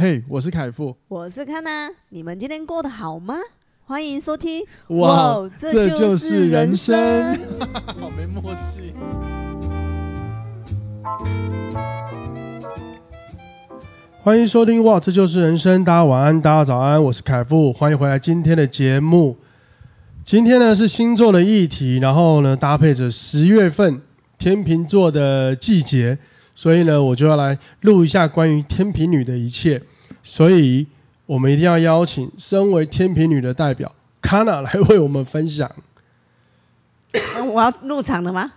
嘿，我是凯富，我是康娜，你们今天过得好吗？欢迎收听。哇，哇这就是人生，人生 好没默契。欢迎收听哇，这就是人生。大家晚安，大家早安，我是凯富，欢迎回来今天的节目。今天呢是星座的议题，然后呢搭配着十月份天秤座的季节。所以呢，我就要来录一下关于天平女的一切。所以我们一定要邀请身为天平女的代表 Kana 来为我们分享。我要入场了吗？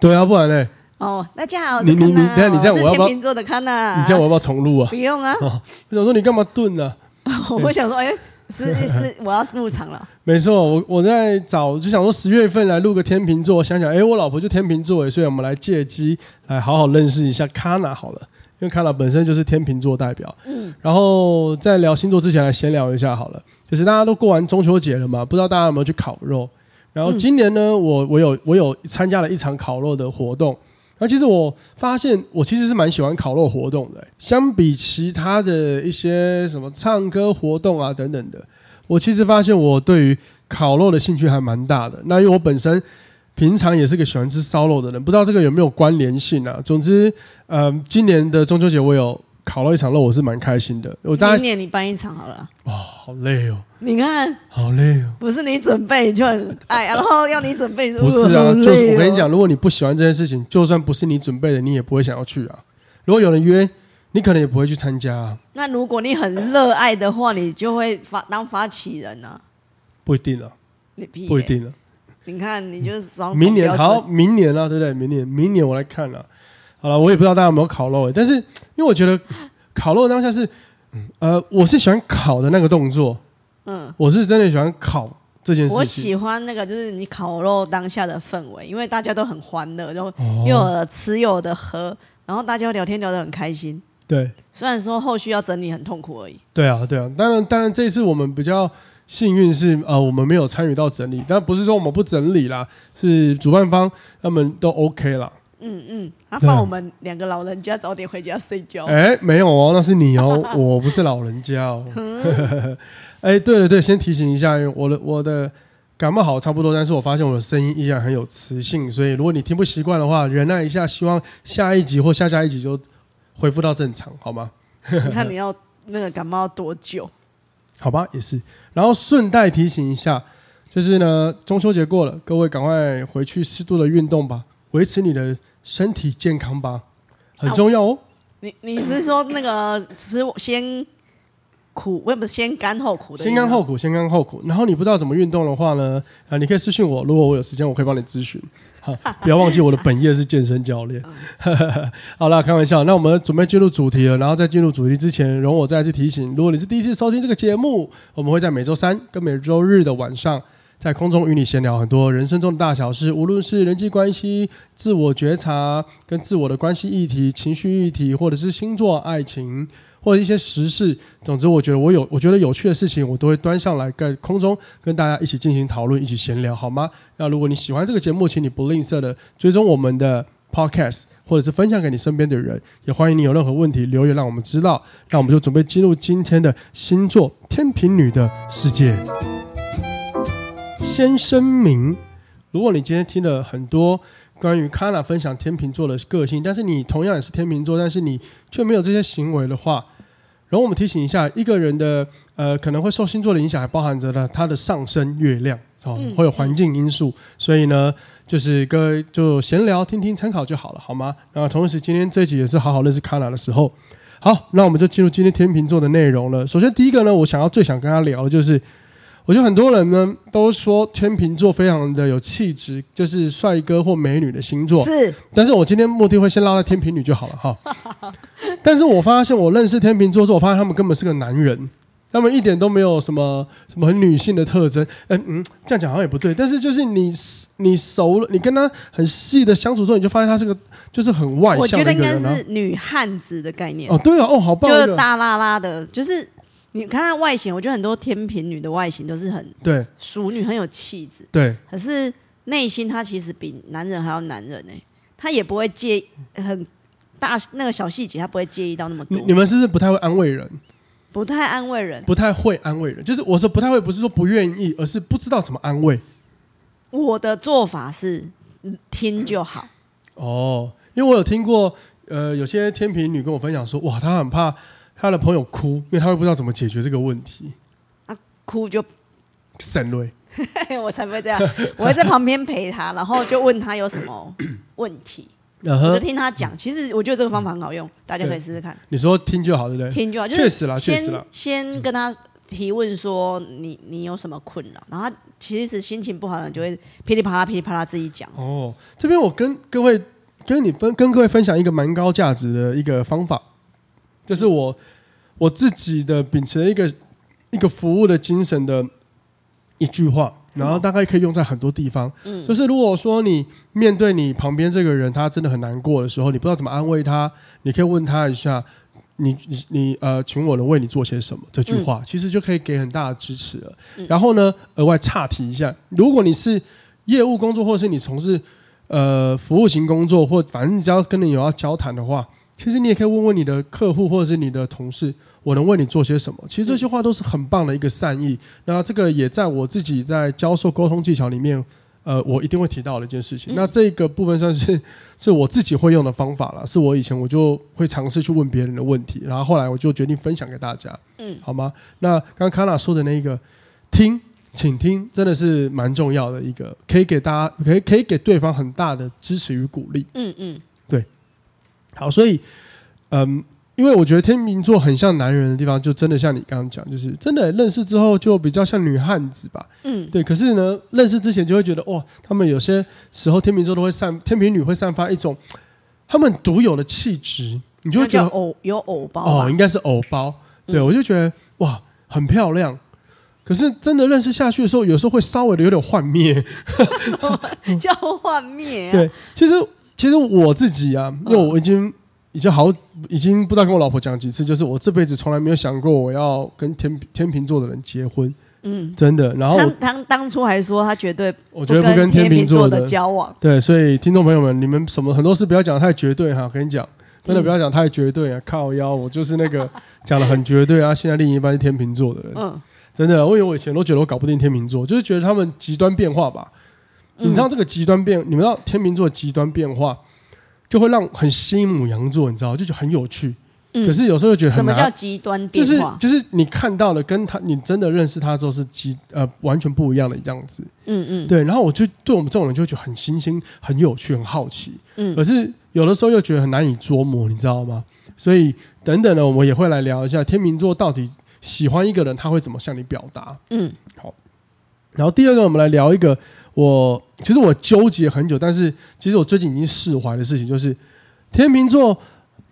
对啊，不然呢？哦，大家好，你你你，等下你这样我要不要？天秤座的 Kana，你这样我要不要重录啊？不用啊。哦、我想说你干嘛顿呢、啊？我想说，哎。是是，我要入场了。没错，我我在找，就想说十月份来录个天秤座，想想，哎，我老婆就天秤座，所以我们来借机来好好认识一下 Kana 好了，因为 Kana 本身就是天秤座代表。嗯，然后在聊星座之前来闲聊一下好了，就是大家都过完中秋节了嘛，不知道大家有没有去烤肉？然后今年呢，我我有我有参加了一场烤肉的活动。那其实我发现，我其实是蛮喜欢烤肉活动的。相比其他的一些什么唱歌活动啊等等的，我其实发现我对于烤肉的兴趣还蛮大的。那因为我本身平常也是个喜欢吃烧肉的人，不知道这个有没有关联性啊？总之，呃，今年的中秋节我有。烤了一场肉，我是蛮开心的。我大概明年你办一场好了。哇，好累哦！你看，好累哦。不是你准备就很爱，然后要你准备。不是啊，就是我跟你讲，如果你不喜欢这件事情，就算不是你准备的，你也不会想要去啊。如果有人约，你可能也不会去参加啊。那如果你很热爱的话，你就会发当发起人啊。不一定啊。你屁。不一定啊。你看，你就是双。明年好，明年啊，对不对？明年，明年我来看了。好了，我也不知道大家有没有烤肉，但是因为我觉得烤肉当下是，呃，我是喜欢烤的那个动作，嗯，我是真的喜欢烤这件事情。我喜欢那个就是你烤肉当下的氛围，因为大家都很欢乐，然后又有的吃又有的喝，然后大家聊天聊得很开心。对，虽然说后续要整理很痛苦而已。对啊，对啊，当然，当然这一次我们比较幸运是，呃，我们没有参与到整理，但不是说我们不整理啦，是主办方他们都 OK 啦。嗯嗯，他放我们两个老人家早点回家睡觉。哎，没有哦，那是你哦，我不是老人家哦。哎，对了对，先提醒一下，我的我的感冒好差不多，但是我发现我的声音依然很有磁性，所以如果你听不习惯的话，忍耐一下，希望下一集或下下一集就恢复到正常，好吗？你看你要那个感冒要多久？好吧，也是。然后顺带提醒一下，就是呢，中秋节过了，各位赶快回去适度的运动吧。维持你的身体健康吧，很重要哦。你你是说那个吃先苦，不是先甘后苦的？先甘后苦，先甘后苦。然后你不知道怎么运动的话呢？啊，你可以私讯我，如果我有时间，我可以帮你咨询。好，不要忘记我的本业是健身教练。好了，开玩笑。那我们准备进入主题了。然后在进入主题之前，容我再次提醒：如果你是第一次收听这个节目，我们会在每周三跟每周日的晚上。在空中与你闲聊很多人生中的大小事，无论是人际关系、自我觉察、跟自我的关系议题、情绪议题，或者是星座、爱情，或者一些时事。总之，我觉得我有我觉得有趣的事情，我都会端上来在空中跟大家一起进行讨论，一起闲聊，好吗？那如果你喜欢这个节目，请你不吝啬的追踪我们的 Podcast，或者是分享给你身边的人。也欢迎你有任何问题留言让我们知道。那我们就准备进入今天的星座天秤女的世界。先声明，如果你今天听了很多关于 Kana 分享天秤座的个性，但是你同样也是天秤座，但是你却没有这些行为的话，然后我们提醒一下，一个人的呃可能会受星座的影响，还包含着呢他的上升月亮哦，会有环境因素，所以呢，就是各位就闲聊听听参考就好了，好吗？然后同时今天这一集也是好好认识 Kana 的时候，好，那我们就进入今天天秤座的内容了。首先第一个呢，我想要最想跟他聊的就是。我觉得很多人呢都说天秤座非常的有气质，就是帅哥或美女的星座。是，但是我今天目的会先拉到天秤女就好了哈。但是我发现我认识天秤座之后，我发现他们根本是个男人，他们一点都没有什么什么很女性的特征。嗯嗯，这样讲好像也不对，但是就是你你熟了，你跟他很细的相处之后，你就发现他是个就是很外向的一个人。我觉得应该是女汉子的概念。哦，对啊，哦，好棒，就是大拉拉的，就是。你看她外形，我觉得很多天平女的外形都是很对淑女，很有气质。对，可是内心她其实比男人还要男人呢、欸。她也不会介很大那个小细节她不会介意到那么多。你们是不是不太会安慰人？不太安慰人，不太会安慰人，就是我说不太会，不是说不愿意，而是不知道怎么安慰。我的做法是听就好。哦，因为我有听过，呃，有些天平女跟我分享说，哇，她很怕她的朋友哭，因为他会不知道怎么解决这个问题。啊，哭就省泪，我才不会这样，我会在旁边陪他，然后就问他有什么问题。Uh 就听他讲，其实我觉得这个方法很好用，大家可以试试看。你说听就好，对不对？听就好，就是确实确实啦。先跟他提问说你你有什么困扰，然后他其实心情不好的人就会噼里啪啦噼里啪啦自己讲。哦，这边我跟各位跟你分跟各位分享一个蛮高价值的一个方法，就是我我自己的秉持一个一个服务的精神的一句话。然后大概可以用在很多地方，嗯，就是如果说你面对你旁边这个人，他真的很难过的时候，你不知道怎么安慰他，你可以问他一下，你你你呃，请我能为你做些什么？这句话其实就可以给很大的支持了。然后呢，额外岔题一下，如果你是业务工作，或是你从事呃服务型工作，或反正你只要跟你有要交谈的话，其实你也可以问问你的客户或者是你的同事。我能为你做些什么？其实这些话都是很棒的一个善意。那这个也在我自己在教授沟通技巧里面，呃，我一定会提到的一件事情。那这个部分算是 是我自己会用的方法了，是我以前我就会尝试去问别人的问题，然后后来我就决定分享给大家，嗯，好吗？那刚刚卡娜说的那个听，请听，真的是蛮重要的一个，可以给大家，可以可以给对方很大的支持与鼓励。嗯嗯，对。好，所以，嗯。因为我觉得天秤座很像男人的地方，就真的像你刚刚讲，就是真的认识之后就比较像女汉子吧。嗯，对。可是呢，认识之前就会觉得，哇，他们有些时候天秤座都会散，天秤女会散发一种他们独有的气质，你就会觉得偶有偶包哦，应该是偶包。对，我就觉得哇，很漂亮。可是真的认识下去的时候，有时候会稍微的有点幻灭，叫幻灭。对，其实其实我自己啊，因为我已经。已经好，已经不知道跟我老婆讲几次，就是我这辈子从来没有想过我要跟天天秤座的人结婚，嗯，真的。然后他当当初还说他绝对，我绝对不跟天秤座的交往。对，所以听众朋友们，你们什么很多事不要讲太绝对哈，我跟你讲，真的不要讲太绝对啊，靠腰，我就是那个 讲的很绝对啊。现在另一半是天秤座的人，嗯，真的，我以为我以前都觉得我搞不定天秤座，就是觉得他们极端变化吧。你知道这个极端变，你们知道天秤座极端变化？就会让很吸引母羊座，你知道，就觉得很有趣。嗯、可是有时候又觉得很难。什么叫极端变化？就是就是你看到了，跟他你真的认识他之后是极呃完全不一样的样子。嗯嗯。对，然后我就对我们这种人就觉得很新鲜、很有趣、很好奇。嗯。可是有的时候又觉得很难以捉摸，你知道吗？所以等等呢，我们也会来聊一下天秤座到底喜欢一个人，他会怎么向你表达？嗯。好。然后第二个，我们来聊一个。我其实我纠结很久，但是其实我最近已经释怀的事情就是，天秤座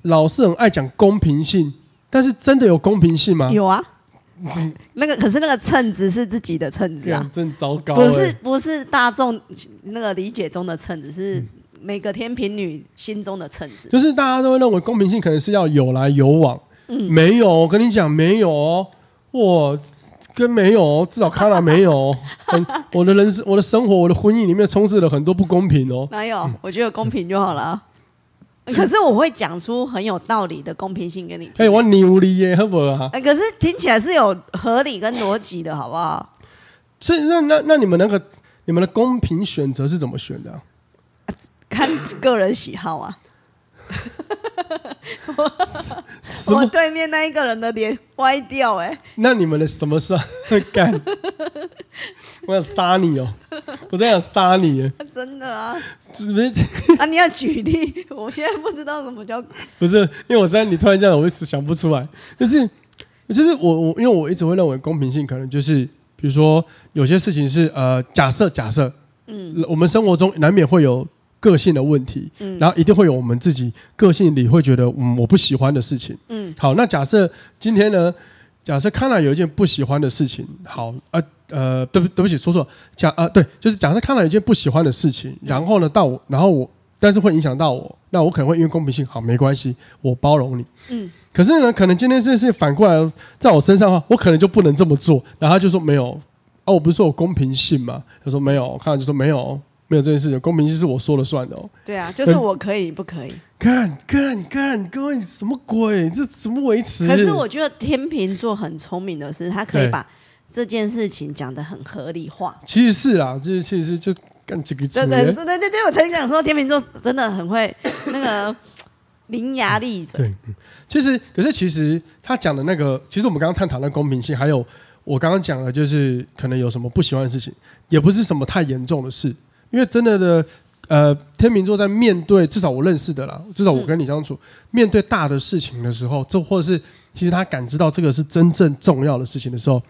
老是很爱讲公平性，但是真的有公平性吗？有啊，那个可是那个称值是自己的称值啊，真糟糕，不是不是大众那个理解中的称值，是每个天秤女心中的称值，就是大家都会认为公平性可能是要有来有往，嗯，没有，我跟你讲没有哦，我。跟没有，至少看了没有。我的人生、我的生活、我的婚姻里面充斥了很多不公平哦。哪有？我觉得公平就好了。可是我会讲出很有道理的公平性给你听。哎，我牛你耶，好不好？可是听起来是有合理跟逻辑的，好不好？所以，那那那你们那个你们的公平选择是怎么选的？啊，看个人喜好啊。我 我对面那一个人的脸歪掉哎、欸，那你们的什么事干？我想杀你哦！我真想杀你！真的啊？是不是？啊，你要举例？我现在不知道什么叫 不是，因为我现在你突然这样，我一时想不出来。就是，就是我我，因为我一直会认为公平性可能就是，比如说有些事情是呃，假设假设，嗯，我们生活中难免会有。个性的问题，嗯，然后一定会有我们自己个性里会觉得嗯我不喜欢的事情，嗯，好，那假设今天呢，假设康纳有一件不喜欢的事情，好，呃呃，对不对不起，说错，假啊、呃、对，就是假设康纳有一件不喜欢的事情，然后呢到我，然后我，但是会影响到我，那我可能会因为公平性，好，没关系，我包容你，嗯，可是呢，可能今天这件事反过来在我身上的话，我可能就不能这么做，然后他就说没有，哦，我不是说有公平性嘛？他说没有，康纳就说没有。没有这件事情，公平性是我说了算的哦。对啊，就是我可以，不可以。干干干，各位什么鬼？这怎么维持？可是我觉得天秤座很聪明的是，他可以把这件事情讲得很合理化。其实是啦，就是其实是就干这个。对对对对对，我曾想说天秤座真的很会 那个伶牙俐嘴。对，其实可是其实他讲的那个，其实我们刚刚探讨的公平性，还有我刚刚讲的，就是可能有什么不喜欢的事情，也不是什么太严重的事，因为真的的。呃，天秤座在面对至少我认识的啦，至少我跟你相处，嗯、面对大的事情的时候，这或者是其实他感知到这个是真正重要的事情的时候，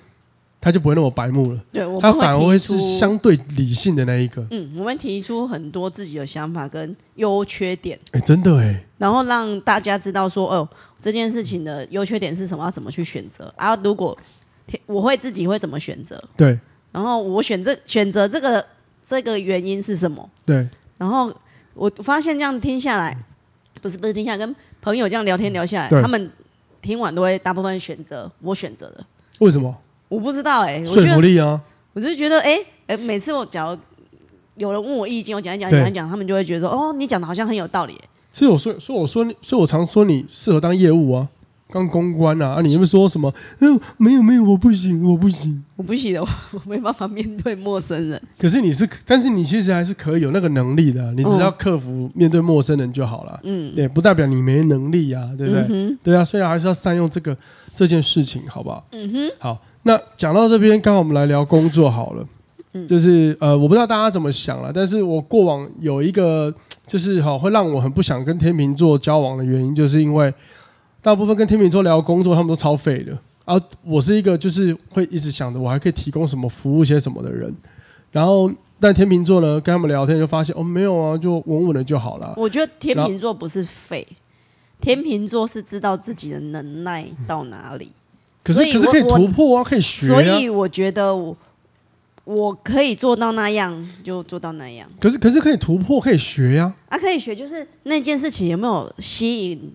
他就不会那么白目了。对，我他反而会是相对理性的那一个。嗯，我们提出很多自己的想法跟优缺点。哎，真的哎。然后让大家知道说，哦，这件事情的优缺点是什么，要怎么去选择。啊，如果我会自己会怎么选择？对。然后我选择选择这个这个原因是什么？对。然后我发现这样听下来，不是不是听下来，跟朋友这样聊天聊下来，他们听完都会大部分选择我选择的。为什么？我不知道哎、欸，说服力啊！我就觉得哎哎，每次我假如有人问我意见，我讲一讲讲一讲，他们就会觉得说哦，你讲的好像很有道理、欸。所以我说，所以我说，所以我常说你适合当业务啊。刚公关啊，啊！你有没有说什么？嗯，没有没有，我不行，我不行，我不行的，我没办法面对陌生人。可是你是，但是你其实还是可以有那个能力的、啊，你只要克服面对陌生人就好了。嗯，对，不代表你没能力啊，对不对？嗯、对啊，所以还是要善用这个这件事情，好不好？嗯哼。好，那讲到这边，刚好我们来聊工作好了。嗯，就是呃，我不知道大家怎么想了，但是我过往有一个，就是好会让我很不想跟天秤座交往的原因，就是因为。大部分跟天秤座聊工作，他们都超废的。啊我是一个就是会一直想着我还可以提供什么服务些什么的人。然后，但天秤座呢，跟他们聊天就发现哦，没有啊，就稳稳的就好了。我觉得天秤座不是废，天秤座是知道自己的能耐到哪里。可是可是可以突破啊，可以学啊。所以我觉得我我可以做到那样，就做到那样。可是可是可以突破，可以学呀。啊，可以学，就是那件事情有没有吸引？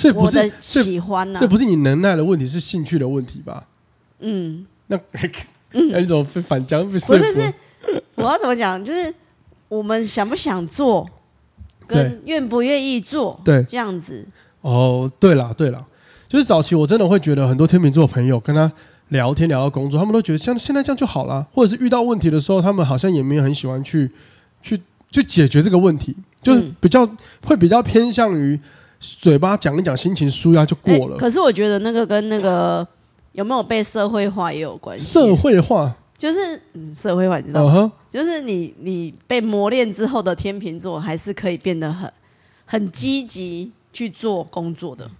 所以不是喜欢呢、啊，这不是你能耐的问题，是兴趣的问题吧？嗯，那 那你怎么反将？不是是，我要怎么讲？就是我们想不想做，跟愿不愿意做，对，这样子。哦，对了对了，就是早期我真的会觉得很多天秤座朋友跟他聊天聊到工作，他们都觉得像现在这样就好了，或者是遇到问题的时候，他们好像也没有很喜欢去去去解决这个问题，就是比较、嗯、会比较偏向于。嘴巴讲一讲，心情舒压就过了。可是我觉得那个跟那个有没有被社会化也有关系。社会化就是、嗯、社会化，你知道吗？Uh huh. 就是你你被磨练之后的天秤座，还是可以变得很很积极去做工作的。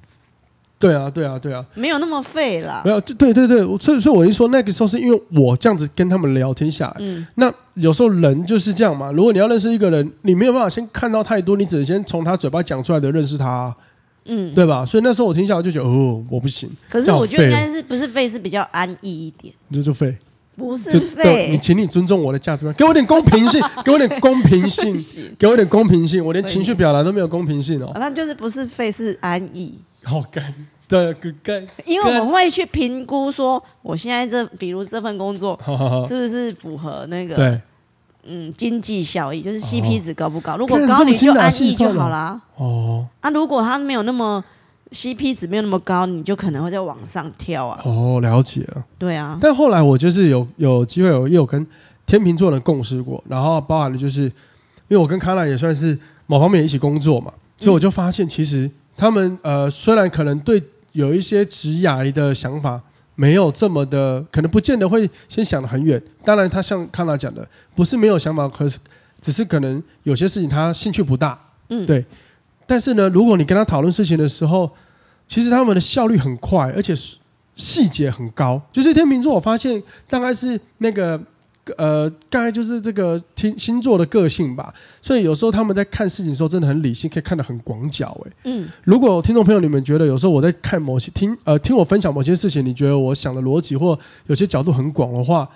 对啊，对啊，对啊，没有那么废啦。没有，对对对，所以所以我一说那个时候，是因为我这样子跟他们聊天下来。嗯，那有时候人就是这样嘛。如果你要认识一个人，你没有办法先看到太多，你只能先从他嘴巴讲出来的认识他。嗯，对吧？所以那时候我听下来就觉得，哦，我不行。可是我觉得应该是不是废是比较安逸一点。你就就废，不是废。你请你尊重我的价值观，给我点公平性，给我点公平性，给我点公平性。我连情绪表达都没有公平性哦。那就是不是废是安逸。好干。对，因为我们会去评估说，我现在这，比如这份工作，是不是符合那个，对嗯，经济效益，就是 CP 值高不高？如果高，你就安逸就好啦。哦，啊，如果它没有那么 CP 值没有那么高，你就可能会在往上跳啊。哦，了解了。对啊。但后来我就是有有机会有也有跟天秤座的共事过，然后包含的就是，因为我跟康兰也算是某方面一起工作嘛，所以我就发现其实他们呃，虽然可能对。有一些职涯的想法没有这么的，可能不见得会先想得很远。当然，他像康纳讲的，不是没有想法，可是只是可能有些事情他兴趣不大。嗯，对。但是呢，如果你跟他讨论事情的时候，其实他们的效率很快，而且细节很高。就是天秤座，我发现大概是那个。呃，大概就是这个听星座的个性吧，所以有时候他们在看事情的时候真的很理性，可以看得很广角。哎，嗯，如果听众朋友你们觉得有时候我在看某些听呃听我分享某些事情，你觉得我想的逻辑或有些角度很广的话，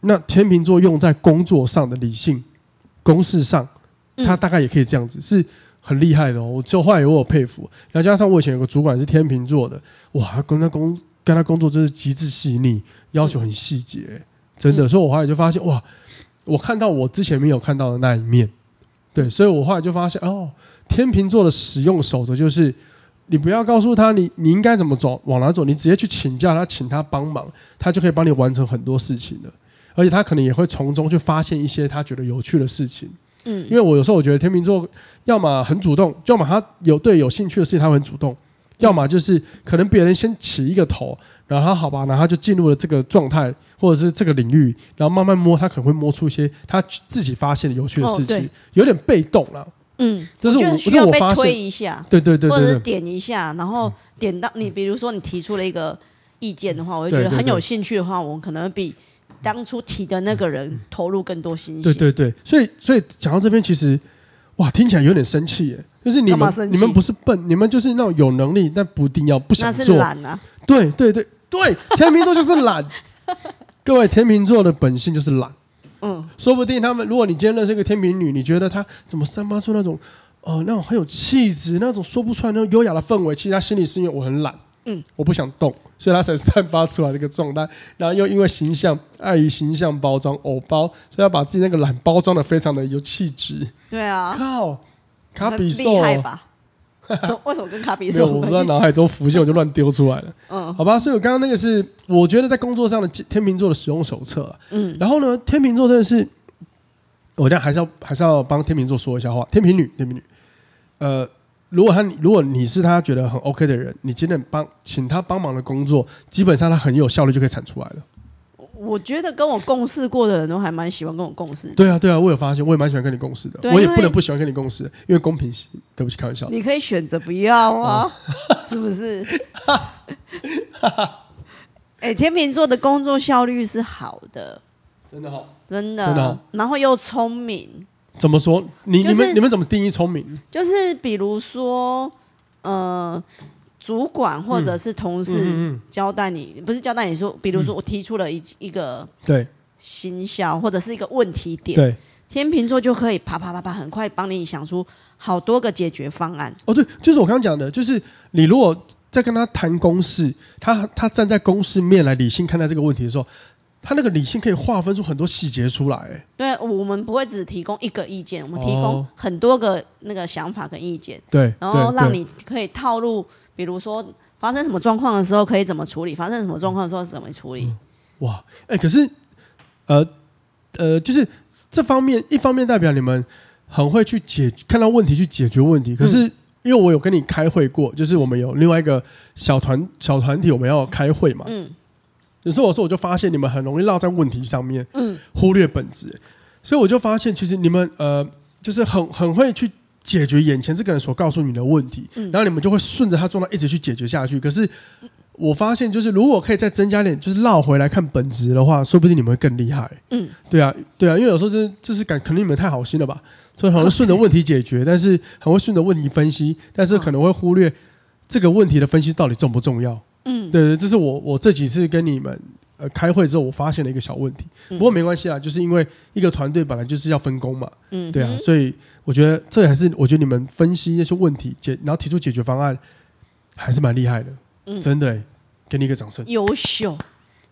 那天秤座用在工作上的理性公式上，他大概也可以这样子，是很厉害的哦。我就后来我有佩服，然后加上我以前有个主管是天秤座的，哇，跟他工跟他工作真是极致细腻，要求很细节。真的，所以我后来就发现，哇，我看到我之前没有看到的那一面，对，所以我后来就发现哦，天秤座的使用守则就是，你不要告诉他你你应该怎么走，往哪走，你直接去请教他，请他帮忙，他就可以帮你完成很多事情了。而且他可能也会从中去发现一些他觉得有趣的事情。嗯，因为我有时候我觉得天秤座要么很主动，要么他有对有兴趣的事情他会很主动，要么就是可能别人先起一个头，然后他好吧，然后他就进入了这个状态或者是这个领域，然后慢慢摸，他可能会摸出一些他自己发现的有趣的事情，哦、有点被动了。嗯，这是我，需要被推一下，对对对，对，对，或者是点一下，然后点到你，比如说你提出了一个意见的话，我就觉得很有兴趣的话，我可能比。当初提的那个人投入更多心血。对对对，所以所以讲到这边，其实哇，听起来有点生气耶。就是你们你们不是笨，你们就是那种有能力但不一定要不想做。那是懒啊。对对对对，天秤座就是懒。各位，天秤座的本性就是懒。嗯，说不定他们，如果你今天认识一个天秤女，你觉得她怎么散发出那种呃那种很有气质、那种说不出来那种优雅的氛围？其实她心里是因为我很懒。嗯，我不想动，所以她才散发出来这个状态。然后又因为形象，碍于形象包装，偶包，所以要把自己那个懒包装的非常的有气质。对啊，靠，卡比兽厉害吧？为什么跟卡比兽？我不知道脑海中浮现，我就乱丢出来了。嗯，好吧。所以我刚刚那个是我觉得在工作上的天秤座的使用手册。嗯，然后呢，天秤座真的是，我这样还是要还是要帮天秤座说一下话。天秤女，天秤女，呃。如果他，如果你是他觉得很 OK 的人，你今天帮请他帮忙的工作，基本上他很有效率就可以产出来了。我觉得跟我共事过的人都还蛮喜欢跟我共事。对啊，对啊，我有发现，我也蛮喜欢跟你共事的。我也不能不喜欢跟你共事，因为公平性。对不起，开玩笑。你可以选择不要啊，是不是？哎、欸，天秤座的工作效率是好的，真的好，真的，真的好，然后又聪明。怎么说？你、就是、你们你们怎么定义聪明？就是比如说，呃，主管或者是同事交代你，嗯嗯嗯、不是交代你说，比如说我提出了一一个对行销或者是一个问题点，对天秤座就可以啪啪啪啪很快帮你想出好多个解决方案。哦，对，就是我刚刚讲的，就是你如果在跟他谈公事，他他站在公事面来理性看待这个问题的时候。他那个理性可以划分出很多细节出来。对，我们不会只提供一个意见，我们提供很多个那个想法跟意见。对，然后让你可以套路，比如说发生什么状况的时候可以怎么处理，发生什么状况的时候怎么处理。嗯、哇，哎，可是，呃呃，就是这方面，一方面代表你们很会去解，看到问题去解决问题。可是，因为我有跟你开会过，就是我们有另外一个小团小团体，我们要开会嘛。嗯。有时候我说，我就发现你们很容易落在问题上面，嗯，忽略本质。所以我就发现，其实你们呃，就是很很会去解决眼前这个人所告诉你的问题，然后你们就会顺着他状态一直去解决下去。可是我发现，就是如果可以再增加点，就是绕回来看本质的话，说不定你们会更厉害。嗯，对啊，对啊，因为有时候就是就是感，可能你们太好心了吧，所以很会顺着问题解决，但是很会顺着问题分析，但是可能会忽略这个问题的分析到底重不重要。嗯，对对，这是我我这几次跟你们呃开会之后，我发现了一个小问题。不过没关系啦，就是因为一个团队本来就是要分工嘛。嗯，对啊，所以我觉得这还是我觉得你们分析那些问题解，然后提出解决方案，还是蛮厉害的。嗯，真的，给你一个掌声。优秀。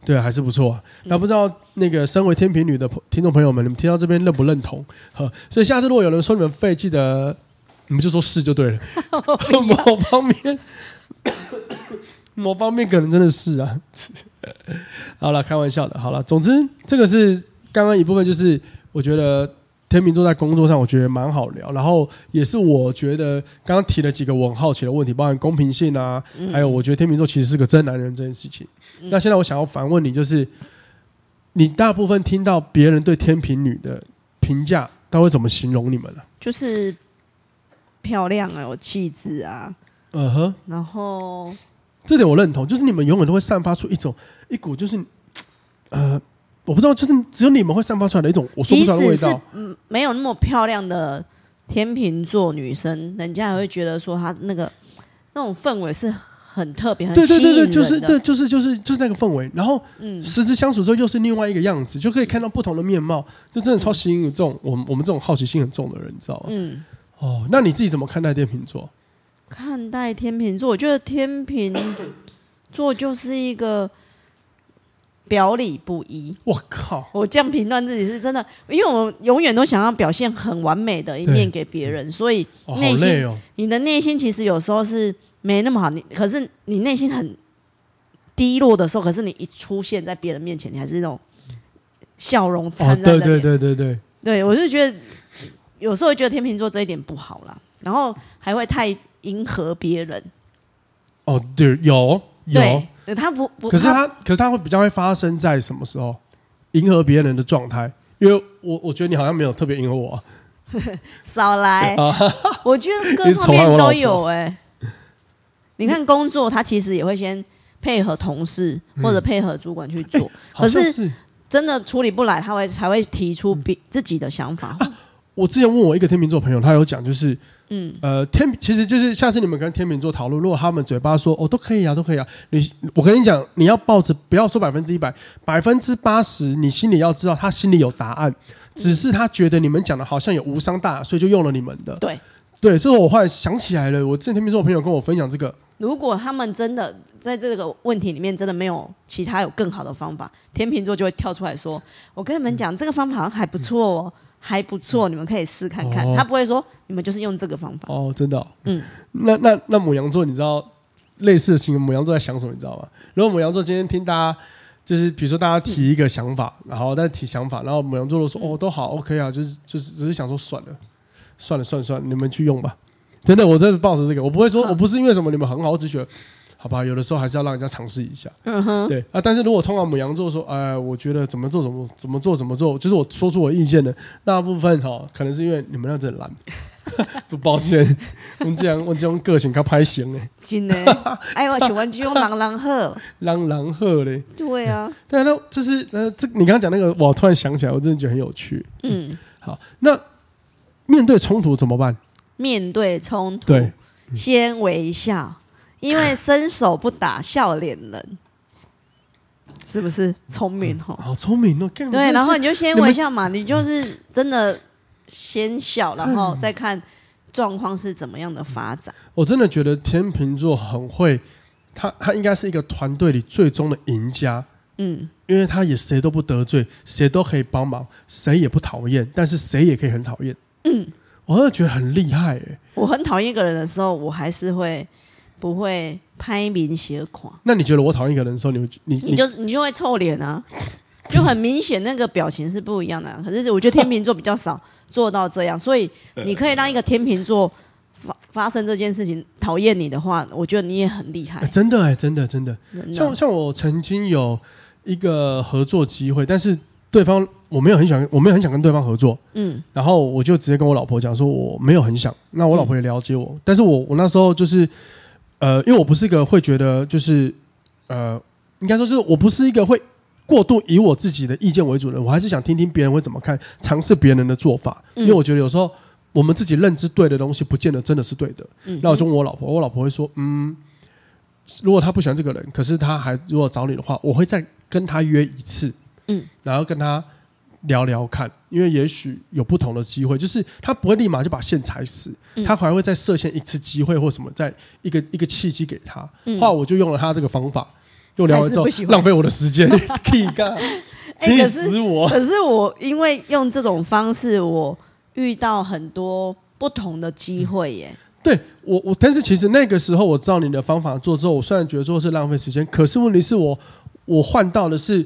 对啊，还是不错啊。那不知道那个身为天平女的听众朋友们，你们听到这边认不认同？呵，所以下次如果有人说你们废，记得你们就说是就对了。某方面。某方面可能真的是啊，好了，开玩笑的，好了。总之，这个是刚刚一部分，就是我觉得天秤座在工作上，我觉得蛮好聊。然后也是我觉得刚刚提了几个我很好奇的问题，包含公平性啊，还有我觉得天秤座其实是个真男人这件事情。那现在我想要反问你，就是你大部分听到别人对天秤女的评价，他会怎么形容你们呢？就是漂亮啊，有气质啊，嗯哼，然后。这点我认同，就是你们永远都会散发出一种一股，就是呃，我不知道，就是只有你们会散发出来的一种我说不出来的味道。嗯，没有那么漂亮的天秤座女生，人家还会觉得说她那个那种氛围是很特别，很对对对对，就是对，就是就是就是那个氛围。然后，嗯，实质相处之后又是另外一个样子，就可以看到不同的面貌，就真的超吸引这种我们我们这种好奇心很重的人，你知道吗？嗯。哦，那你自己怎么看待天秤座？看待天秤座，我觉得天秤座就是一个表里不一。我靠！我这样评断自己是真的，因为我永远都想要表现很完美的一面给别人，所以内心、哦哦、你的内心其实有时候是没那么好。你可是你内心很低落的时候，可是你一出现在别人面前，你还是那种笑容灿烂的、哦。对对对对对，对我是觉得有时候觉得天秤座这一点不好啦，然后还会太迎合别人。哦，对，有有。他不不，可是他，他可是他会比较会发生在什么时候？迎合别人的状态，因为我我觉得你好像没有特别迎合我、啊。少来，我觉得各方面都有 哎、欸。你看工作，他其实也会先配合同事或者配合主管去做，嗯欸、是可是真的处理不来，他会才会提出比自己的想法、啊。我之前问我一个天秤座朋友，他有讲就是。嗯，呃，天其实就是下次你们跟天秤座讨论，如果他们嘴巴说哦都可以啊，都可以啊，你我跟你讲，你要抱着不要说百分之一百，百分之八十，你心里要知道他心里有答案，只是他觉得你们讲的好像有无伤大雅，所以就用了你们的。对，对，这个我后来想起来了，我之前天秤座朋友跟我分享这个，如果他们真的在这个问题里面真的没有其他有更好的方法，天秤座就会跳出来说，我跟你们讲，这个方法好像还不错哦。还不错，你们可以试看看。哦、他不会说你们就是用这个方法哦，真的、哦。嗯，那那那母羊座，你知道类似的情况，母羊座在想什么？你知道吗？如果母羊座今天听大家，就是比如说大家提一个想法，嗯、然后再提想法，然后母羊座都说哦都好，OK 啊，就是就是只是想说算了，算了算了算了，你们去用吧。真的，我真的抱着这个，我不会说，我不是因为什么你们很好，我只觉得。好吧，有的时候还是要让人家尝试一下。嗯哼，对啊。但是如果通常母羊座说，哎，我觉得怎么做怎么怎么做怎么做，就是我说出我意见的那部分哈、哦，可能是因为你们那阵懒。不抱歉，我这样我这种个性较歹行嘞。真的，哎，我喜欢就用狼狼鹤，狼狼鹤嘞。对啊，对啊，那就是呃，这你刚刚讲那个，我突然想起来，我真的觉得很有趣。嗯，好，那面对冲突怎么办？面对冲突，对，先微笑。因为伸手不打笑脸人，是不是聪明哦？好聪明哦！对，然后你就先微笑嘛，你就是真的先笑，然后再看状况是怎么样的发展。我真的觉得天秤座很会，他他应该是一个团队里最终的赢家。嗯，因为他也谁都不得罪，谁都可以帮忙，谁也不讨厌，但是谁也可以很讨厌。嗯，我真的觉得很厉害哎。我很讨厌一个人的时候，我还是会。不会拍明写款。那你觉得我讨厌一个人的时候，你会你你就你就会臭脸啊，就很明显那个表情是不一样的啊。可是我觉得天秤座比较少做到这样，所以你可以让一个天秤座发发生这件事情讨厌你的话，我觉得你也很厉害。真的哎，真的真的。像像我曾经有一个合作机会，但是对方我没有很想，我没有很想跟对方合作。嗯。然后我就直接跟我老婆讲说，我没有很想。那我老婆也了解我，但是我我那时候就是。呃，因为我不是一个会觉得就是，呃，应该说就是我不是一个会过度以我自己的意见为主的人，我还是想听听别人会怎么看，尝试别人的做法。因为我觉得有时候我们自己认知对的东西，不见得真的是对的。那我就问我老婆，我老婆会说，嗯，如果她不喜欢这个人，可是她还如果找你的话，我会再跟她约一次，嗯，然后跟他。聊聊看，因为也许有不同的机会，就是他不会立马就把线踩死，嗯、他还会再设限一次机会或什么，再一个一个契机给他。后来、嗯、我就用了他这个方法，又聊了之后浪费我的时间，气干，气死我！可是我因为用这种方式，我遇到很多不同的机会耶。嗯、对我，我但是其实那个时候我知道你的方法做之后，我虽然觉得说是浪费时间，可是问题是我我换到的是。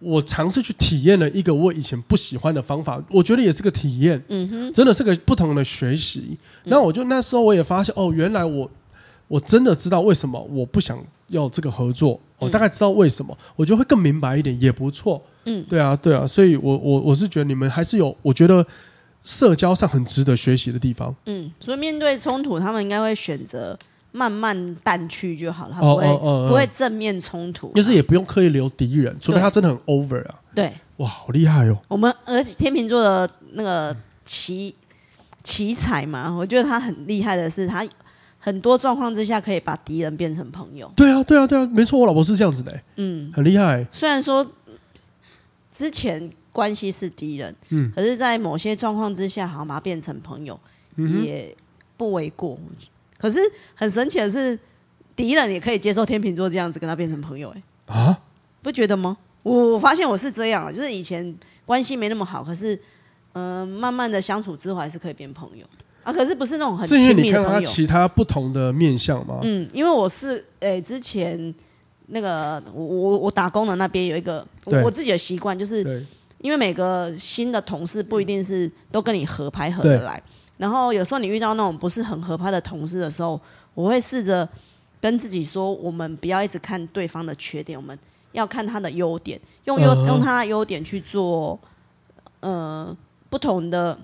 我尝试去体验了一个我以前不喜欢的方法，我觉得也是个体验，嗯哼，真的是个不同的学习。那我就那时候我也发现，哦，原来我我真的知道为什么我不想要这个合作，我大概知道为什么，我就会更明白一点，也不错。嗯，对啊，对啊，所以我我我是觉得你们还是有，我觉得社交上很值得学习的地方。嗯，所以面对冲突，他们应该会选择。慢慢淡去就好了，他不会、哦哦哦、不会正面冲突，就是也不用刻意留敌人，除非他真的很 over 啊。对，哇，好厉害哦！我们而且天秤座的那个奇奇才嘛，我觉得他很厉害的是，他很多状况之下可以把敌人变成朋友。对啊，对啊，对啊，没错，我老婆是这样子的、欸，嗯，很厉害。虽然说之前关系是敌人，嗯，可是在某些状况之下，好像把他变成朋友，嗯、也不为过。可是很神奇的是，敌人也可以接受天秤座这样子跟他变成朋友，哎啊，不觉得吗？我发现我是这样了，就是以前关系没那么好，可是嗯、呃，慢慢的相处之后还是可以变朋友啊。可是不是那种很亲密的朋友。是因为你看他其他不同的面相吗？嗯，因为我是诶、欸、之前那个我我我打工的那边有一个我，我自己的习惯，就是因为每个新的同事不一定是都跟你合拍合得来，然后有时候你遇到那种不是很合拍的同事的时候，我会试着跟自己说，我们不要一直看对方的缺点，我们。要看他的优点，用优用他的优点去做，呃，不同的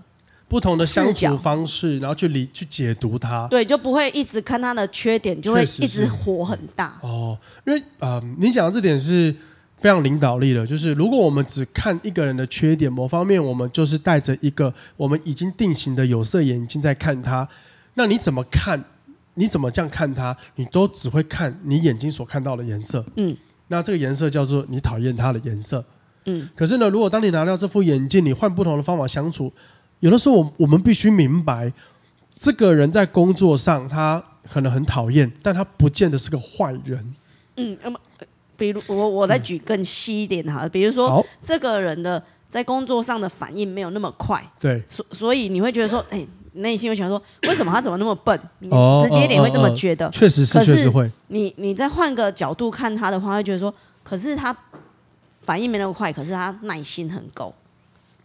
不同的相处方式，然后去理去解读他。对，就不会一直看他的缺点，就会一直火很大。哦，因为啊、呃，你讲的这点是非常领导力的，就是如果我们只看一个人的缺点，某方面我们就是带着一个我们已经定型的有色眼镜在看他，那你怎么看？你怎么这样看他？你都只会看你眼睛所看到的颜色。嗯。那这个颜色叫做你讨厌他的颜色，嗯。可是呢，如果当你拿掉这副眼镜，你换不同的方法相处，有的时候我我们必须明白，这个人在工作上他可能很讨厌，但他不见得是个坏人。嗯，那么比如我我再举更细一点哈，比如说这个人的在工作上的反应没有那么快，对，所所以你会觉得说，哎。内心会想说，为什么他怎么那么笨？你直接点会这么觉得。确实是，确实会。你你再换个角度看他的话，会觉得说，可是他反应没那么快，可是他耐心很够。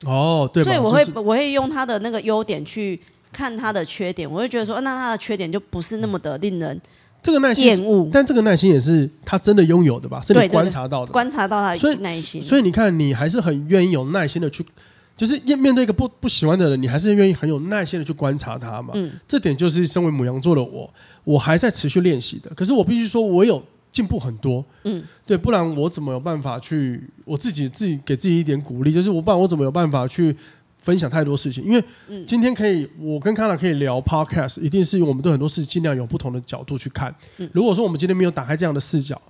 哦，对。所以我会我会用他的那个优点去看他的缺点，我会觉得说，那他的缺点就不是那么的令人这个耐心厌恶。但这个耐心也是他真的拥有的吧？是你观察到的，观察到他的耐心。所以你看，你还是很愿意有耐心的去。就是面对一个不不喜欢的人，你还是愿意很有耐心的去观察他嘛。嗯，这点就是身为母羊座的我，我还在持续练习的。可是我必须说，我有进步很多。嗯，对，不然我怎么有办法去我自己自己给自己一点鼓励？就是我不然我怎么有办法去分享太多事情？因为今天可以我跟 Kana 可以聊 Podcast，一定是我们对很多事尽量有不同的角度去看。如果说我们今天没有打开这样的视角，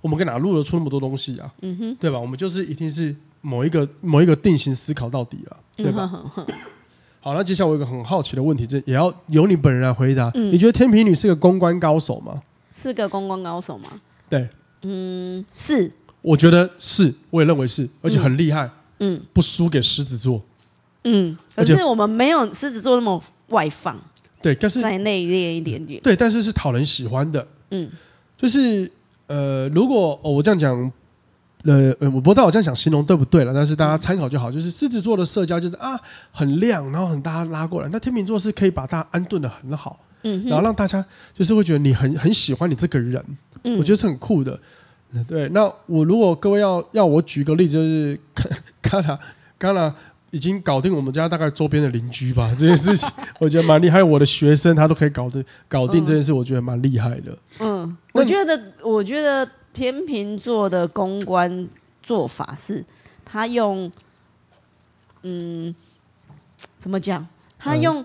我们跟哪录得出那么多东西啊？嗯哼，对吧？我们就是一定是。某一个某一个定型思考到底了，对吧？好，那接下来我有一个很好奇的问题，这也要由你本人来回答。你觉得天平女是个公关高手吗？是个公关高手吗？对，嗯，是。我觉得是，我也认为是，而且很厉害。嗯，不输给狮子座。嗯，可是我们没有狮子座那么外放。对，但是再内敛一点点。对，但是是讨人喜欢的。嗯，就是呃，如果哦我这样讲。呃呃，我不知道我这样想形容对不对了，但是大家参考就好。就是狮子座的社交就是啊，很亮，然后很大家拉过来。那天秤座是可以把大家安顿的很好，嗯，然后让大家就是会觉得你很很喜欢你这个人，嗯，我觉得是很酷的。对，那我如果各位要要我举个例子，就是卡卡卡拉已经搞定我们家大概周边的邻居吧，这件事情 我觉得蛮厉害。还有我的学生他都可以搞定搞定这件事，我觉得蛮厉害的。嗯，我觉得我觉得。天秤座的公关做法是，他用，嗯，怎么讲？他用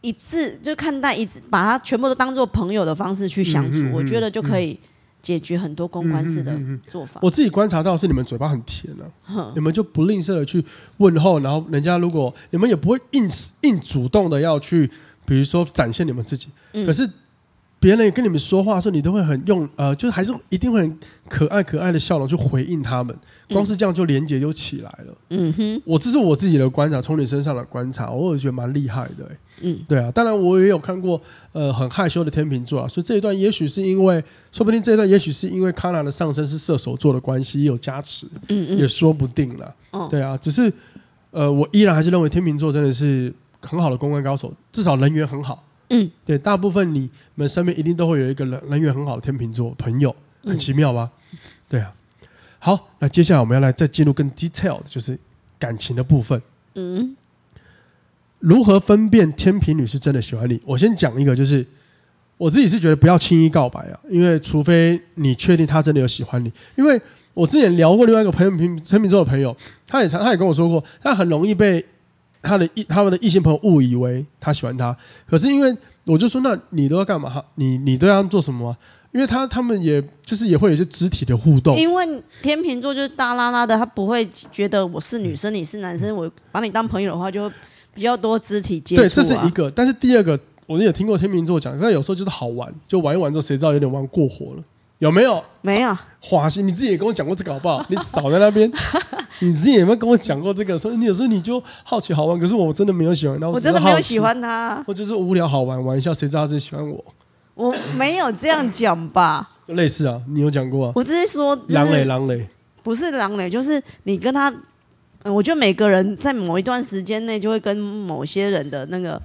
一致就看待一致，把他全部都当做朋友的方式去相处，我觉得就可以解决很多公关式的做法。我自己观察到是你们嘴巴很甜啊，你们就不吝啬的去问候，然后人家如果你们也不会硬硬主动的要去，比如说展现你们自己，可是。别人跟你们说话的时候，你都会很用呃，就是还是一定会很可爱可爱的笑容去回应他们。光是这样就连接就起来了。嗯哼，我这是我自己的观察，从你身上的观察，我也觉得蛮厉害的。嗯，对啊，当然我也有看过呃很害羞的天秤座啊，所以这一段也许是因为，说不定这一段也许是因为 Kana 的上升是射手座的关系，也有加持，嗯嗯，也说不定了。哦，对啊，只是呃，我依然还是认为天秤座真的是很好的公关高手，至少人缘很好。嗯，对，大部分你们身边一定都会有一个人人缘很好的天秤座朋友，很奇妙吧？对啊。好，那接下来我们要来再进入更 detail 的，就是感情的部分。嗯，如何分辨天秤女是真的喜欢你？我先讲一个，就是我自己是觉得不要轻易告白啊，因为除非你确定她真的有喜欢你。因为我之前聊过另外一个朋友，平天秤座的朋友，他也常他也跟我说过，他很容易被。他的异他们的异性朋友误以为他喜欢他，可是因为我就说，那你都要干嘛？你你都要做什么？因为他他们也就是也会有一些肢体的互动。因为天秤座就是大剌剌的，他不会觉得我是女生，你是男生，我把你当朋友的话，就比较多肢体接触啊。对，这是一个。但是第二个，我也听过天秤座讲，但有时候就是好玩，就玩一玩之后，谁知道有点玩过火了。有没有？没有。华西，你自己也跟我讲过这个好不好？你少在那边，你自己有没有跟我讲过这个？说你有时候你就好奇好玩，可是我真的没有喜欢他。我真的没有喜欢他，我就是无聊好玩玩一下，谁知道他真喜欢我？我没有这样讲吧？类似啊，你有讲过啊？我只是说，狼磊狼磊，不是狼磊，就是你跟他，嗯，我觉得每个人在某一段时间内就会跟某些人的那个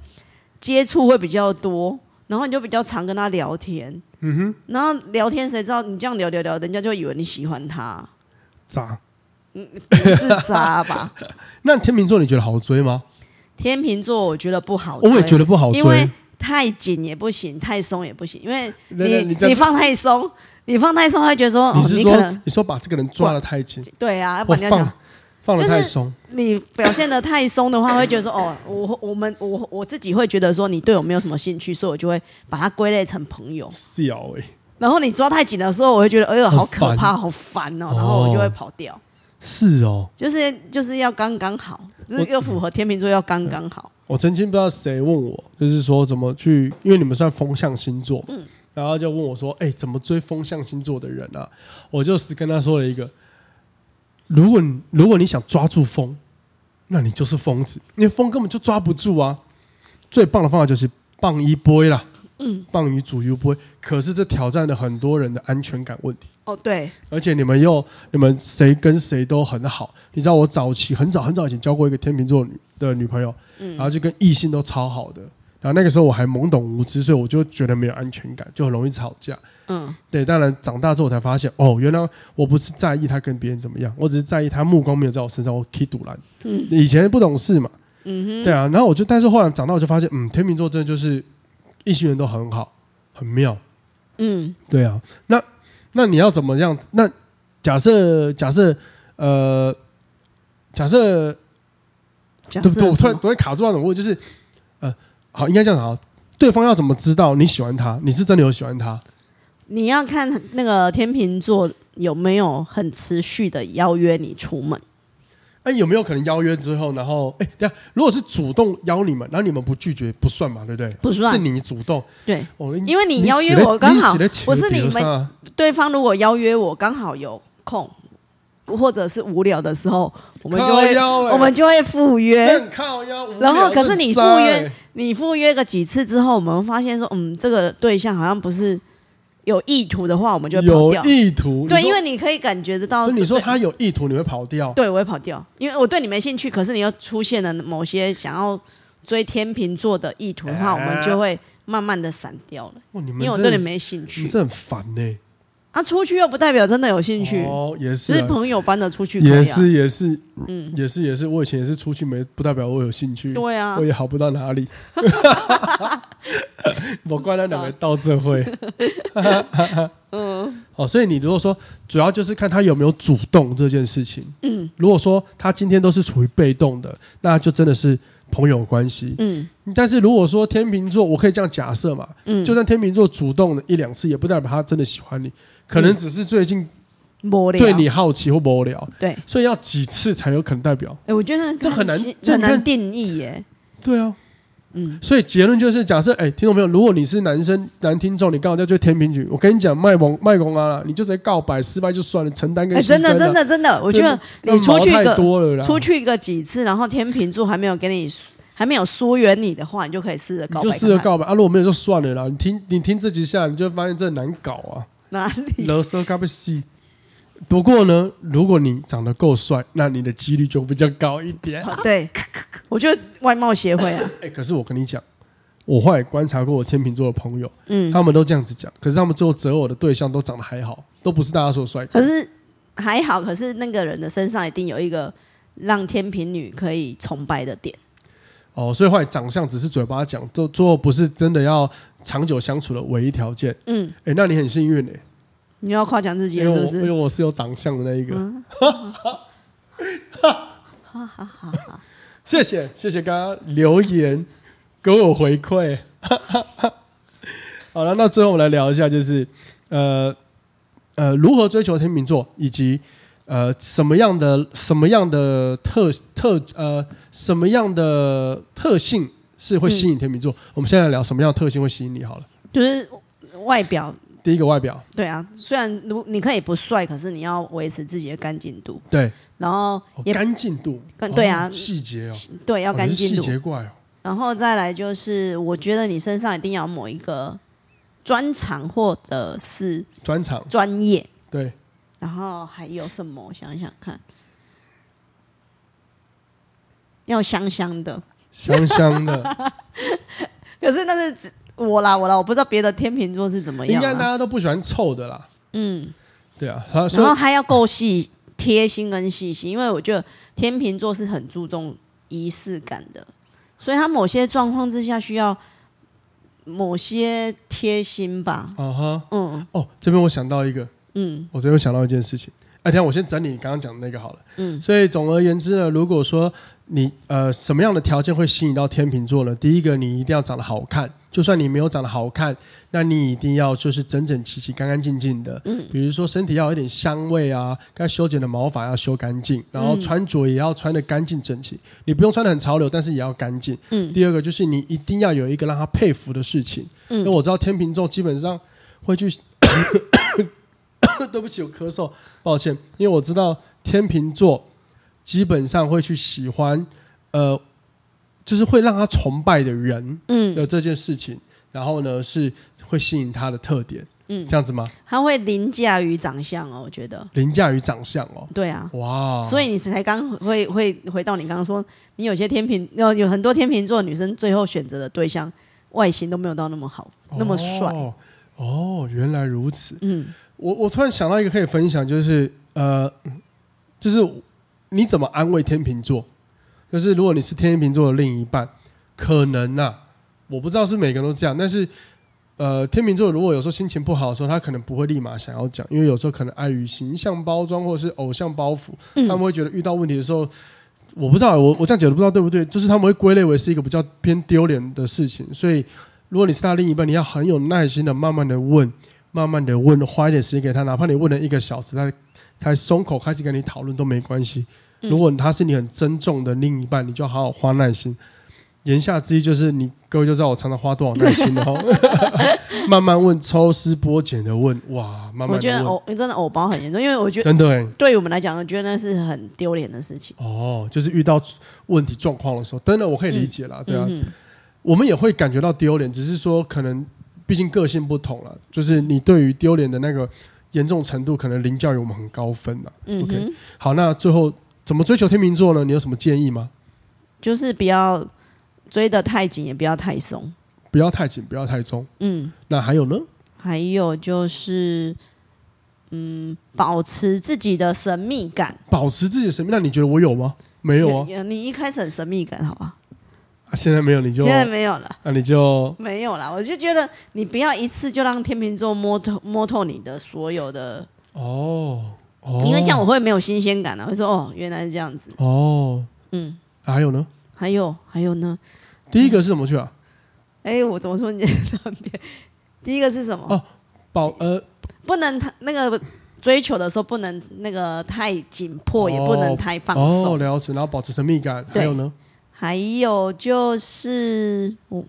接触会比较多。然后你就比较常跟他聊天，嗯哼，然后聊天谁知道你这样聊聊聊，人家就以为你喜欢他，渣，嗯，不是渣吧？那天秤座你觉得好追吗？天秤座我觉得不好追，我也觉得不好追，因为太紧也不行，太松也不行，因为你你，你放太松，你放太松会觉得说，你是说、哦、你，你说把这个人抓的太紧，对啊，要不然。放得太松，你表现的太松的话，会觉得说哦，我我们我我自己会觉得说你对我没有什么兴趣，所以我就会把它归类成朋友。笑哎，然后你抓太紧的时候，我会觉得哎呦好可怕，好烦哦，然后我就会跑掉。是哦，就是就是要刚刚好，就是又符合天秤座要刚刚好。我曾经不知道谁问我，就是说怎么去，因为你们算风象星座，嗯，然后就问我说，哎，怎么追风象星座的人啊？我就是跟他说了一个。如果你如果你想抓住风，那你就是疯子，因为风根本就抓不住啊。最棒的方法就是棒一波啦，嗯，棒鱼煮油杯。可是这挑战了很多人的安全感问题。哦，对。而且你们又你们谁跟谁都很好。你知道我早期很早很早以前交过一个天秤座女的女朋友，然后就跟异性都超好的。然后那个时候我还懵懂无知，所以我就觉得没有安全感，就很容易吵架。嗯，对。当然长大之后我才发现，哦，原来我不是在意他跟别人怎么样，我只是在意他目光没有在我身上，我可以赌烂。嗯，以前不懂事嘛。嗯哼。对啊，然后我就，但是后来长大我就发现，嗯，天秤座真的就是异性缘都很好，很妙。嗯，对啊。那那你要怎么样？那假设假设呃，假设，对不，对，我突然突然卡住那种问，就是呃。好，应该这样好。对方要怎么知道你喜欢他？你是真的有喜欢他？你要看那个天秤座有没有很持续的邀约你出门。哎，有没有可能邀约之后，然后哎，等下，如果是主动邀你们，然后你们不拒绝，不算嘛，对不对？不算，是你主动。对，因为你邀约我刚好，不是你们对方如果邀约我刚好有空。或者是无聊的时候，我们就会我们就会赴约。然后，可是你赴约，你赴约个几次之后，我们发现说，嗯，这个对象好像不是有意图的话，我们就会跑掉。有意图，对，因为你可以感觉得到。你说他有意图，你会跑掉？对，我会跑掉，因为我对你没兴趣。可是你又出现了某些想要追天秤座的意图的话，我们就会慢慢的散掉了。因为我对你没兴趣，这很烦呢。啊，出去又不代表真的有兴趣。哦，也是，是朋友般的出去，也是也是，嗯，也是也是，我以前也是出去没不代表我有兴趣，对啊，我也好不到哪里，我怪那两个到这会，嗯，哦，所以你如果说主要就是看他有没有主动这件事情，嗯，如果说他今天都是处于被动的，那就真的是朋友关系，嗯，但是如果说天秤座，我可以这样假设嘛，嗯，就算天秤座主动了一两次，也不代表他真的喜欢你。可能只是最近对你好奇或无聊，对，所以要几次才有可能代表？哎，我觉得这很难很难定义耶。对啊，嗯，所以结论就是假设，哎，听众朋友，如果你是男生男听众，你刚好在追天秤局，我跟你讲，卖萌卖萌啊，你就直接告白失败就算了，承担跟真的真的真的，我觉得你出去个出去个几次，然后天秤座还没有给你还没有疏远你的话，你就可以试着告白，就试着告白啊。如果没有就算了啦。你听你听这几下，你就会发现这很难搞啊。哪里？不过呢，如果你长得够帅，那你的几率就比较高一点。对，我觉得外貌协会啊。哎，可是我跟你讲，我后来观察过我天秤座的朋友，嗯，他们都这样子讲。可是他们最后择偶的对象都长得还好，都不是大家说帅。可是还好，可是那个人的身上一定有一个让天秤女可以崇拜的点。哦，所以后来长相只是嘴巴讲，最最后不是真的要长久相处的唯一条件。嗯，哎、欸，那你很幸运呢、欸。你要夸奖自己是不是？因为我是有长相的那一个。谢谢谢谢刚刚留言给我回馈。好了，那最后我们来聊一下，就是呃呃，如何追求天秤座，以及。呃，什么样的什么样的特特呃，什么样的特性是会吸引天秤座？嗯、我们现在聊什么样的特性会吸引你好了。就是外表第一个外表。对啊，虽然如你可以不帅，可是你要维持自己的干净度。对，然后也干净度，对啊，细节哦，对，要干净度。细节怪哦。然后再来就是，我觉得你身上一定要某一个专长或者是专长、专业。对。然后还有什么？我想想看，要香香的，香香的。可是那是我啦，我啦，我不知道别的天秤座是怎么样。应该大家都不喜欢臭的啦。嗯，对啊。然后还要够细、贴心跟细心，因为我觉得天秤座是很注重仪式感的。所以他某些状况之下需要某些贴心吧。Uh huh. 嗯，哦，这边我想到一个，嗯，我这边想到一件事情。哎，等下我先整理你刚刚讲的那个好了。嗯，所以总而言之呢，如果说你呃什么样的条件会吸引到天秤座呢？第一个，你一定要长得好看。就算你没有长得好看，那你一定要就是整整齐齐、干干净净的。嗯，比如说身体要有点香味啊，该修剪的毛发要修干净，然后穿着也要穿的干净整齐。你不用穿的很潮流，但是也要干净。嗯，第二个就是你一定要有一个让他佩服的事情。嗯，因为我知道天秤座基本上会去，对不起，我咳嗽，抱歉。因为我知道天秤座基本上会去喜欢，呃。就是会让他崇拜的人，嗯，的这件事情，嗯、然后呢是会吸引他的特点，嗯，这样子吗？他会凌驾于长相哦，我觉得。凌驾于长相哦，对啊，哇，所以你才刚会会回到你刚刚说，你有些天秤有有很多天秤座女生最后选择的对象外形都没有到那么好，哦、那么帅，哦，原来如此，嗯，我我突然想到一个可以分享，就是呃，就是你怎么安慰天秤座？就是如果你是天秤座的另一半，可能呐、啊，我不知道是每个人都这样，但是，呃，天秤座如果有时候心情不好的时候，他可能不会立马想要讲，因为有时候可能碍于形象包装或者是偶像包袱，他们会觉得遇到问题的时候，我不知道，我我这样解读不知道对不对，就是他们会归类为是一个比较偏丢脸的事情，所以如果你是他另一半，你要很有耐心的慢慢的问，慢慢的问，花一点时间给他，哪怕你问了一个小时，他他松口开始跟你讨论都没关系。如果他是你很珍重的另一半，你就好好花耐心。言下之意就是，你各位就知道我常常花多少耐心了。慢慢问，抽丝剥茧的问，哇，慢慢问。我觉得偶真的偶包很严重，因为我觉得真的哎，对于我们来讲，我觉得那是很丢脸的事情。哦，就是遇到问题状况的时候，真的我可以理解啦，对啊，我们也会感觉到丢脸，只是说可能毕竟个性不同了，就是你对于丢脸的那个严重程度，可能凌驾于我们很高分了。OK，好，那最后。怎么追求天秤座呢？你有什么建议吗？就是不要追得太紧，也不要太松。不要太紧，不要太松。嗯，那还有呢？还有就是，嗯，保持自己的神秘感。保持自己的神秘，那你觉得我有吗？没有啊。你一开始很神秘感，好吧？啊，现在没有，你就现在没有了。那你就没有了。我就觉得你不要一次就让天秤座摸透摸透你的所有的哦。哦因为这样我会没有新鲜感啊！会说哦，原来是这样子哦。嗯，还有呢？还有还有呢？第一个是什么去啊？哎，我怎么说你第一个是什么？哦，保呃，不能太那个追求的时候不能那个太紧迫，也不能太放松。哦，了解。然后保持神秘感。还有呢？还有就是，我，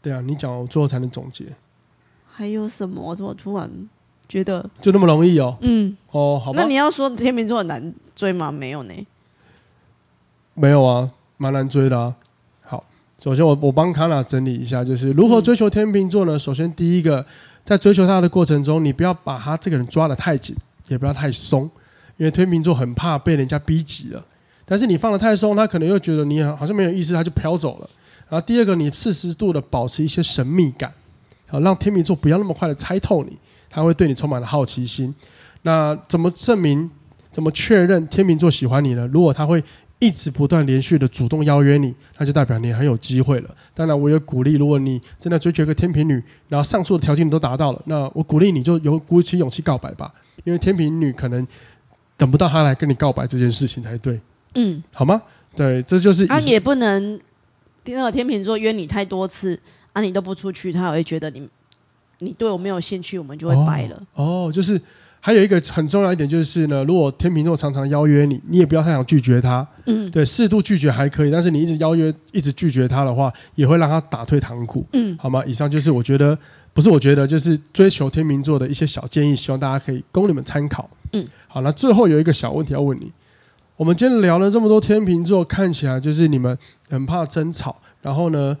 对啊，你讲我最后才能总结。还有什么？我怎么突然？觉得就那么容易哦？嗯，哦，好吧。那你要说天秤座很难追吗？没有呢，没有啊，蛮难追的啊。好，首先我我帮卡娜整理一下，就是如何追求天秤座呢？首先第一个，在追求他的过程中，你不要把他这个人抓得太紧，也不要太松，因为天秤座很怕被人家逼急了。但是你放得太松，他可能又觉得你好像没有意思，他就飘走了。然后第二个，你适时度的保持一些神秘感，好，让天秤座不要那么快的猜透你。他会对你充满了好奇心，那怎么证明？怎么确认天秤座喜欢你呢？如果他会一直不断连续的主动邀约你，那就代表你很有机会了。当然，我也鼓励，如果你真的追求一个天秤女，然后上述的条件你都达到了，那我鼓励你就有鼓起勇气告白吧，因为天秤女可能等不到他来跟你告白这件事情才对。嗯，好吗？对，这就是他也不能那个天秤座约你太多次啊，你都不出去，他也会觉得你。你对我没有兴趣，我们就会掰了。哦，哦，就是还有一个很重要一点就是呢，如果天秤座常常邀约你，你也不要太想拒绝他。嗯，对，适度拒绝还可以，但是你一直邀约，一直拒绝他的话，也会让他打退堂鼓。嗯，好吗？以上就是我觉得不是我觉得，就是追求天秤座的一些小建议，希望大家可以供你们参考。嗯，好，那最后有一个小问题要问你。我们今天聊了这么多天秤座，看起来就是你们很怕争吵，然后呢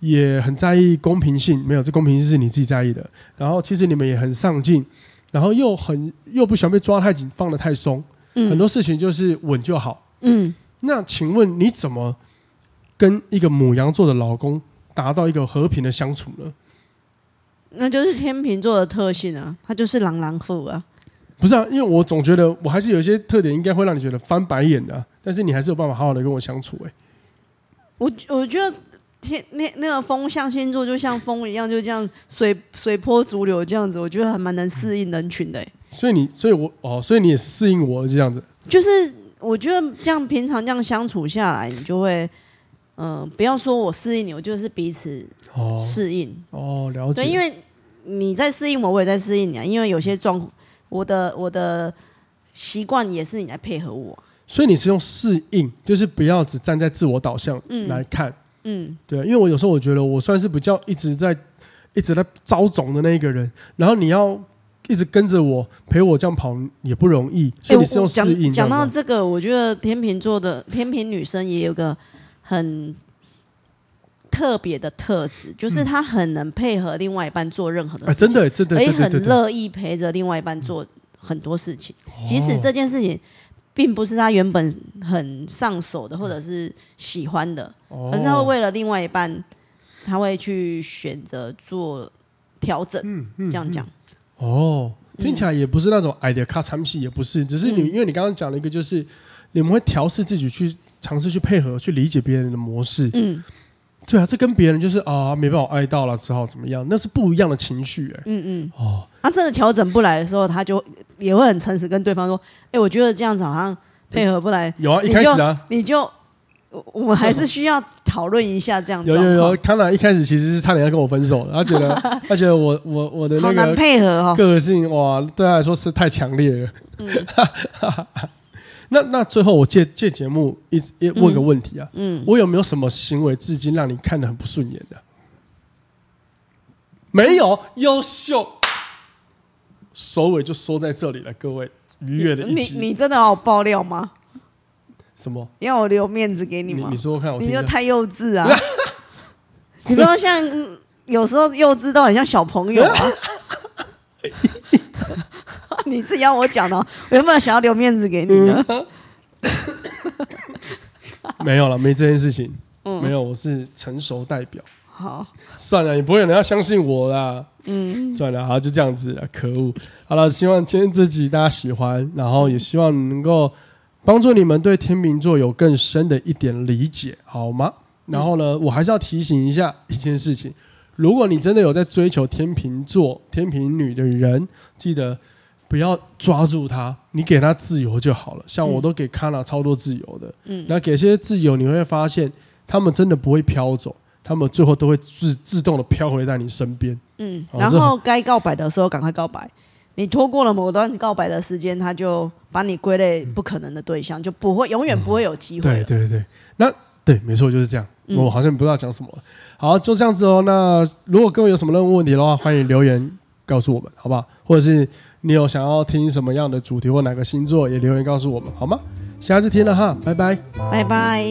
也很在意公平性。没有，这公平性是你自己在意的。然后其实你们也很上进，然后又很又不喜欢被抓太紧，放得太松。嗯，很多事情就是稳就好。嗯，那请问你怎么跟一个母羊座的老公达到一个和平的相处呢？那就是天秤座的特性啊，他就是狼狼妇啊。不是啊，因为我总觉得我还是有一些特点，应该会让你觉得翻白眼的啊。但是你还是有办法好好的跟我相处哎。我我觉得天那那个风象星座就像风一样，就这样随随波逐流这样子，我觉得还蛮能适应人群的哎。所以你，所以我哦，所以你也适应我这样子。就是我觉得这样平常这样相处下来，你就会嗯、呃，不要说我适应你，我就是彼此适应哦，哦，了解。对，因为。你在适应我，我也在适应你啊。因为有些状，我的我的习惯也是你来配合我。所以你是用适应，就是不要只站在自我导向来看。嗯，嗯对。因为我有时候我觉得我算是比较一直在一直在招总的那一个人，然后你要一直跟着我陪我这样跑也不容易。所以你是用适应。讲到这个，我觉得天秤座的天秤女生也有个很。特别的特质就是他很能配合另外一半做任何的事情，真的，真的，而且很乐意陪着另外一半做很多事情，即使这件事情并不是他原本很上手的或者是喜欢的，可是他会为了另外一半，他会去选择做调整。这样讲。哦，听起来也不是那种矮的卡产品，也不是，只是你因为你刚刚讲了一个，就是你们会调试自己去尝试去配合去理解别人的模式。嗯。对啊，这跟别人就是啊，没办法爱到了，只好怎么样？那是不一样的情绪哎。嗯嗯。哦，他真的调整不来的时候，他就也会很诚实跟对方说：“哎，我觉得这样子好像配合不来。”有啊，一开始啊，你就我们还是需要讨论一下这样子。有有有，康娜一开始其实是差点要跟我分手的，他觉得 他觉得我我我的那个配合哈，个性哇，对他来说是太强烈了。嗯。那那最后我借借节目一一问个问题啊，嗯，嗯，我有没有什么行为至今让你看得很不顺眼的？没有，优秀，首尾就说在这里了，各位愉悦的一集。你你真的好爆料吗？什么？要我留面子给你吗？你，你说说看我，你就太幼稚啊！你不要像有时候幼稚到很像小朋友啊！你自己要我讲的，我有没有想要留面子给你呢？没有了，没这件事情。嗯，没有，我是成熟代表。好，算了，你不会有人要相信我啦。嗯，算了，好，就这样子了。可恶。好了，希望今天这集大家喜欢，然后也希望能够帮助你们对天秤座有更深的一点理解，好吗？然后呢，我还是要提醒一下一件事情：如果你真的有在追求天秤座、天秤女的人，记得。不要抓住他，你给他自由就好了。像我都给卡娜超多自由的，嗯，那给些自由，你会发现他们真的不会飘走，他们最后都会自自动的飘回在你身边，嗯。然后该告白的时候赶快告白，你拖过了某段告白的时间，他就把你归类不可能的对象，就不会永远不会有机会。对对对，那对，没错就是这样。我好像不知道讲什么。好，就这样子哦。那如果各位有什么任何问题的话，欢迎留言告诉我们，好不好？或者是。你有想要听什么样的主题或哪个星座，也留言告诉我们好吗？下次听了哈，拜拜，拜拜。